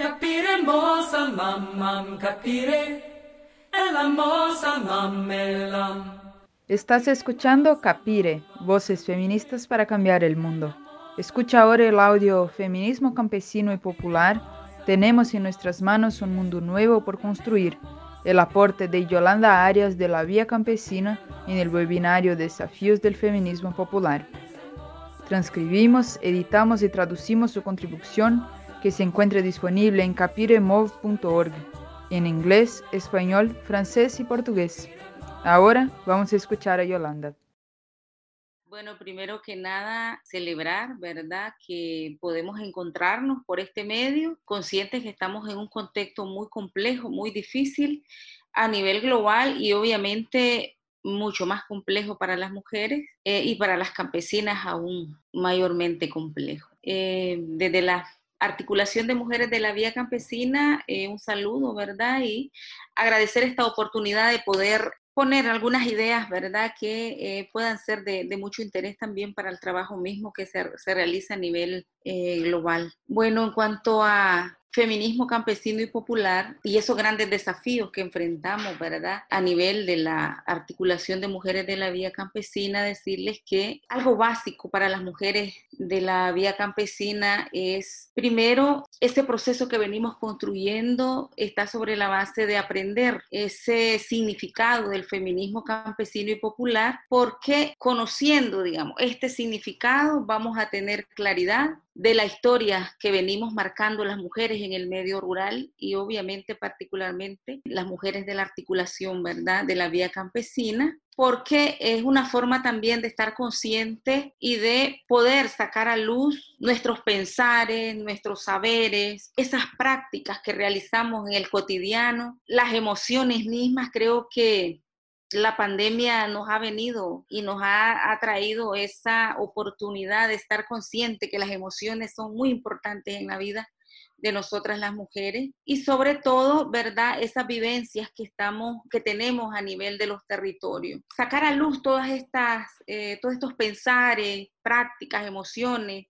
Capire mamam, capire, mamelam. Estás escuchando Capire, Voces Feministas para Cambiar el Mundo. Escucha ahora el audio Feminismo Campesino y Popular. Tenemos en nuestras manos un mundo nuevo por construir. El aporte de Yolanda Arias de la Vía Campesina en el webinario Desafíos del Feminismo Popular. Transcribimos, editamos y traducimos su contribución que se encuentra disponible en capiremov.org en inglés, español, francés y portugués. Ahora vamos a escuchar a Yolanda. Bueno, primero que nada, celebrar, ¿verdad? Que podemos encontrarnos por este medio, conscientes que estamos en un contexto muy complejo, muy difícil a nivel global y obviamente mucho más complejo para las mujeres eh, y para las campesinas aún mayormente complejo. Eh, desde la articulación de mujeres de la vía campesina, eh, un saludo, ¿verdad? Y agradecer esta oportunidad de poder poner algunas ideas, ¿verdad?, que eh, puedan ser de, mucho interés también para el trabajo mismo que se, realiza a nivel eh, global. Bueno, en cuanto a feminismo campesino y popular y esos grandes desafíos que enfrentamos, ¿verdad? A nivel de la articulación de mujeres de la vía campesina, decirles que algo básico para las mujeres de la vía campesina es, primero, ese proceso que venimos construyendo está sobre la base de aprender ese significado del feminismo campesino y popular, porque conociendo, digamos, este significado vamos a tener claridad de la historia que venimos marcando las mujeres en el medio rural y obviamente particularmente las mujeres de la articulación, ¿verdad?, de la vía campesina, porque es una forma también de estar consciente y de poder sacar a luz nuestros pensares, nuestros saberes, esas prácticas que realizamos en el cotidiano, las emociones mismas, creo que la pandemia nos ha venido y nos ha, traído esa oportunidad de estar consciente que las emociones son muy importantes en la vida de nosotras las mujeres y sobre todo, ¿verdad? Esas vivencias que estamos, que tenemos a nivel de los territorios. Sacar a luz todas estas, eh, todos estos pensares, prácticas, emociones,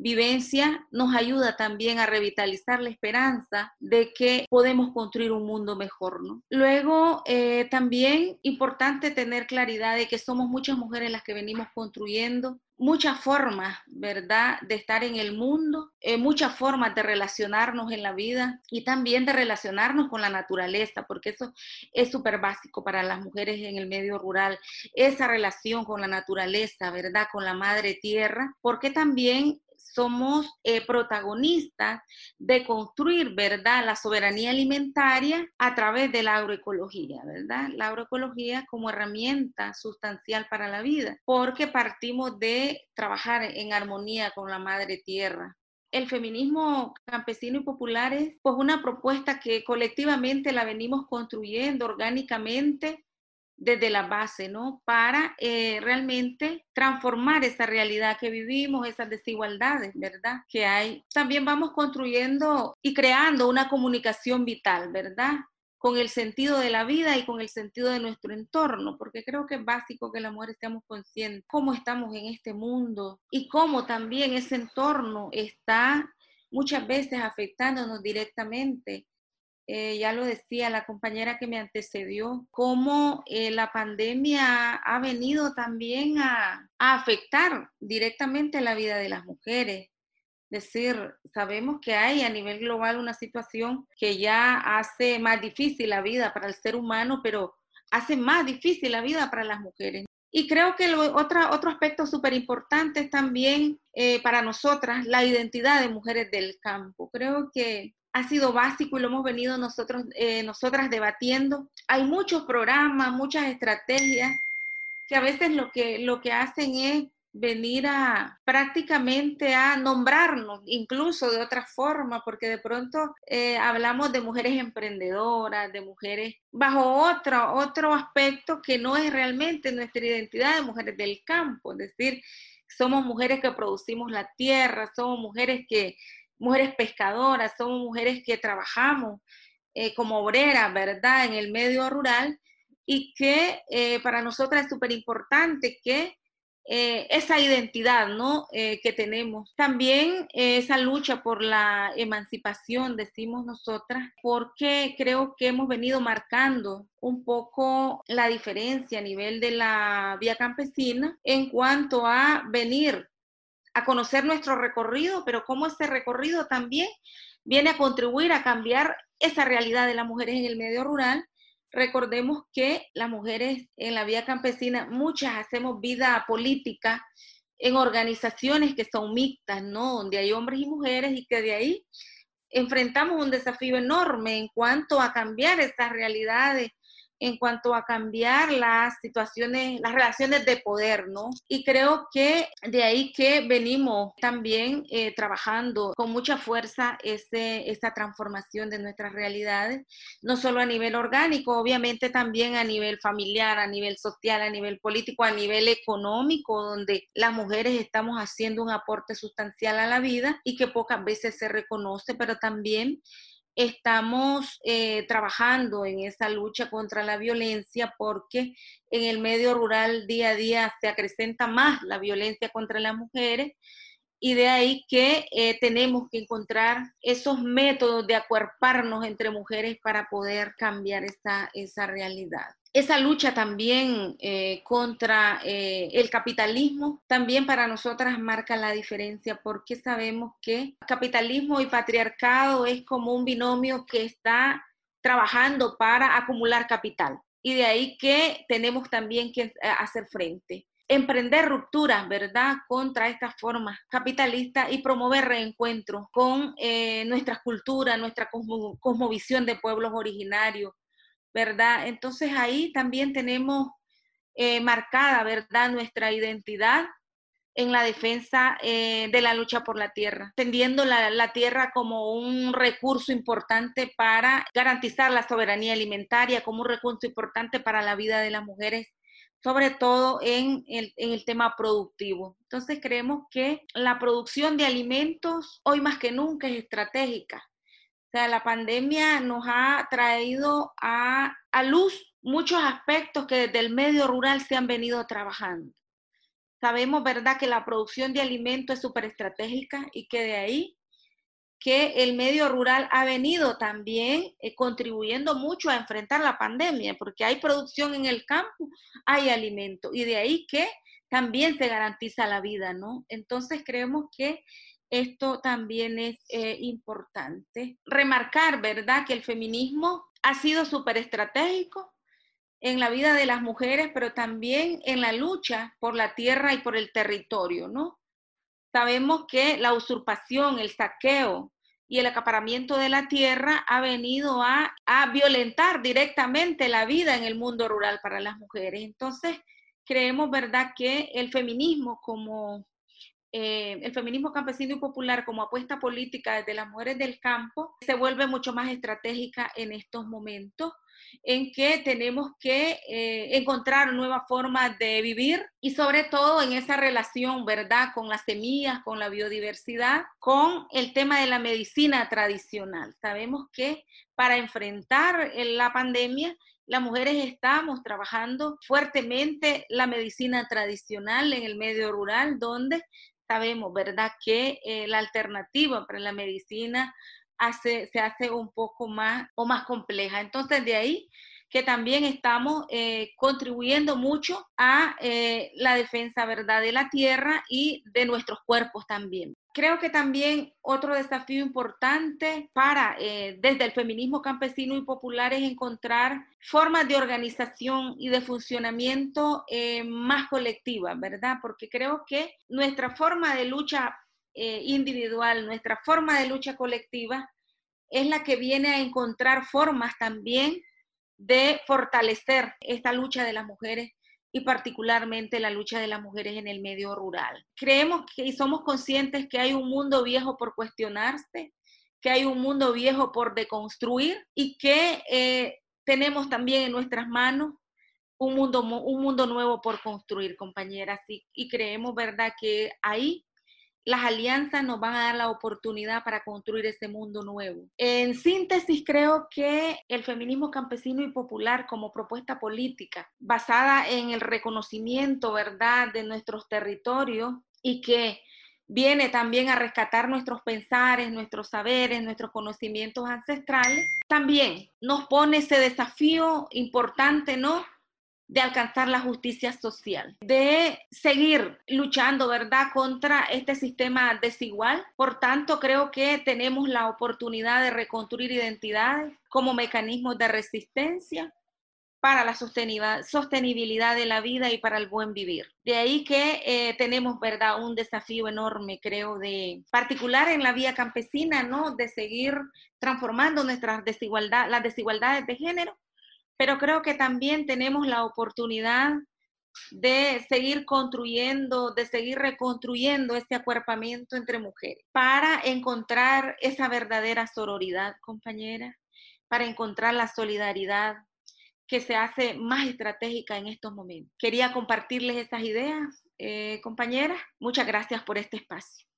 vivencia nos ayuda también a revitalizar la esperanza de que podemos construir un mundo mejor, ¿no? Luego, eh, también importante tener claridad de que somos muchas mujeres las que venimos construyendo muchas formas, ¿verdad?, de estar en el mundo, eh, muchas formas de relacionarnos en la vida y también de relacionarnos con la naturaleza, porque eso es súper básico para las mujeres en el medio rural, esa relación con la naturaleza, ¿verdad?, con la madre tierra, porque también somos eh, protagonistas de construir, ¿verdad?, la soberanía alimentaria a través de la agroecología, ¿verdad? La agroecología como herramienta sustancial para la vida, porque partimos de trabajar en armonía con la madre tierra. El feminismo campesino y popular es pues una propuesta que colectivamente la venimos construyendo orgánicamente desde la base, ¿no? Para eh, realmente transformar esa realidad que vivimos, esas desigualdades, ¿verdad? Que hay. También vamos construyendo y creando una comunicación vital, ¿verdad? con el sentido de la vida y con el sentido de nuestro entorno, porque creo que es básico que la mujer estemos conscientes cómo estamos en este mundo y cómo también ese entorno está muchas veces afectándonos directamente eh, ya lo decía la compañera que me antecedió, cómo eh, la pandemia ha venido también a, afectar directamente la vida de las mujeres. Es decir, sabemos que hay a nivel global una situación que ya hace más difícil la vida para el ser humano, pero hace más difícil la vida para las mujeres. Y creo que otra, otro aspecto súper importante es también eh, para nosotras la identidad de mujeres del campo. Creo que ha sido básico y lo hemos venido nosotros, eh, nosotras debatiendo. Hay muchos programas, muchas estrategias que a veces lo que, lo que hacen es venir a prácticamente a nombrarnos, incluso de otra forma, porque de pronto eh, hablamos de mujeres emprendedoras, de mujeres bajo otro, otro aspecto que no es realmente nuestra identidad de mujeres del campo, es decir, somos mujeres que producimos la tierra, somos mujeres que mujeres pescadoras, somos mujeres que trabajamos eh, como obreras, ¿verdad?, en el medio rural y que eh, para nosotras es súper importante que eh, esa identidad ¿no? Que tenemos. También esa lucha por la emancipación, decimos nosotras, porque creo que hemos venido marcando un poco la diferencia a nivel de la vía campesina en cuanto a venir a conocer nuestro recorrido, pero cómo ese recorrido también viene a contribuir a cambiar esa realidad de las mujeres en el medio rural Recordemos que las mujeres en la vía campesina, muchas hacemos vida política en organizaciones que son mixtas, ¿no? Donde hay hombres y mujeres y que de ahí enfrentamos un desafío enorme en cuanto a cambiar estas realidades en cuanto a cambiar las situaciones, las relaciones de poder, ¿no? Y creo que de ahí que venimos también eh, trabajando con mucha fuerza ese, esta transformación de nuestras realidades, no solo a nivel orgánico, obviamente también a nivel familiar, a nivel social, a nivel político, a nivel económico, donde las mujeres estamos haciendo un aporte sustancial a la vida y que pocas veces se reconoce, pero también estamos eh, trabajando en esa lucha contra la violencia porque en el medio rural día a día se acrecenta más la violencia contra las mujeres y de ahí que eh, tenemos que encontrar esos métodos de acuerparnos entre mujeres para poder cambiar esa, esa realidad esa lucha también eh, contra eh, el capitalismo también para nosotras marca la diferencia porque sabemos que capitalismo y patriarcado es como un binomio que está trabajando para acumular capital y de ahí que tenemos también que eh, hacer frente emprender rupturas, ¿verdad?, contra estas formas capitalistas y promover reencuentros con nuestra cultura, nuestra cosmovisión de pueblos originarios, ¿verdad? Entonces ahí también tenemos eh, marcada, ¿verdad?, nuestra identidad en la defensa eh, de la lucha por la tierra, entendiendo la, la, tierra como un recurso importante para garantizar la soberanía alimentaria, como un recurso importante para la vida de las mujeres, sobre todo en el, en el tema productivo. Entonces creemos que la producción de alimentos hoy más que nunca es estratégica o sea, la pandemia nos ha traído a, luz muchos aspectos que desde el medio rural se han venido trabajando. Sabemos, ¿verdad?, que la producción de alimentos es súper estratégica y que de ahí que el medio rural ha venido también eh, contribuyendo mucho a enfrentar la pandemia, porque hay producción en el campo, hay alimento, y de ahí que también se garantiza la vida, ¿no? Entonces creemos que esto también es eh, importante. Remarcar, ¿verdad?, que el feminismo ha sido súper estratégico en la vida de las mujeres, pero también en la lucha por la tierra y por el territorio, ¿no? Sabemos que la usurpación, el saqueo y el acaparamiento de la tierra ha venido a, a violentar directamente la vida en el mundo rural para las mujeres. Entonces, creemos, ¿verdad?, que el feminismo como eh, el feminismo campesino y popular como apuesta política desde las mujeres del campo se vuelve mucho más estratégica en estos momentos en que tenemos que eh, encontrar nuevas formas de vivir y sobre todo en esa relación, ¿verdad?, con las semillas, con la biodiversidad, con el tema de la medicina tradicional. Sabemos que para enfrentar la pandemia, las mujeres estamos trabajando fuertemente la medicina tradicional en el medio rural, donde sabemos, ¿verdad?, que la alternativa para la medicina hace, se hace un poco más o más compleja. Entonces, de ahí que también estamos eh, contribuyendo mucho a eh, la defensa, ¿verdad?, de la tierra y de nuestros cuerpos también. Creo que también otro desafío importante para eh, desde el feminismo campesino y popular es encontrar formas de organización y de funcionamiento eh, más colectivas, ¿verdad? Porque creo que nuestra forma de lucha eh, individual, nuestra forma de lucha colectiva es la que viene a encontrar formas también de fortalecer esta lucha de las mujeres y particularmente la lucha de las mujeres en el medio rural. Creemos que, y somos conscientes que hay un mundo viejo por cuestionarse, que hay un mundo viejo por deconstruir y que eh, tenemos también en nuestras manos un mundo, un mundo nuevo por construir, compañeras. Y, y creemos, ¿verdad?, que ahí las alianzas nos van a dar la oportunidad para construir ese mundo nuevo. En síntesis, creo que el feminismo campesino y popular como propuesta política basada en el reconocimiento, ¿verdad?, de nuestros territorios y que viene también a rescatar nuestros pensares, nuestros saberes, nuestros conocimientos ancestrales, también nos pone ese desafío importante, ¿no? De alcanzar la justicia social, de seguir luchando, ¿verdad?, contra este sistema desigual. Por tanto, creo que tenemos la oportunidad de reconstruir identidades como mecanismos de resistencia para la sostenibilidad de la vida y para el buen vivir. De ahí que eh, tenemos, ¿verdad?, un desafío enorme, creo, de particular en la vía campesina, ¿no?, de seguir transformando nuestras desigualdades, las desigualdades de género pero creo que también tenemos la oportunidad de seguir construyendo, de seguir reconstruyendo este acuerpamiento entre mujeres para encontrar esa verdadera sororidad, compañera, para encontrar la solidaridad que se hace más estratégica en estos momentos. Quería compartirles esas ideas, eh, compañeras. Muchas gracias por este espacio.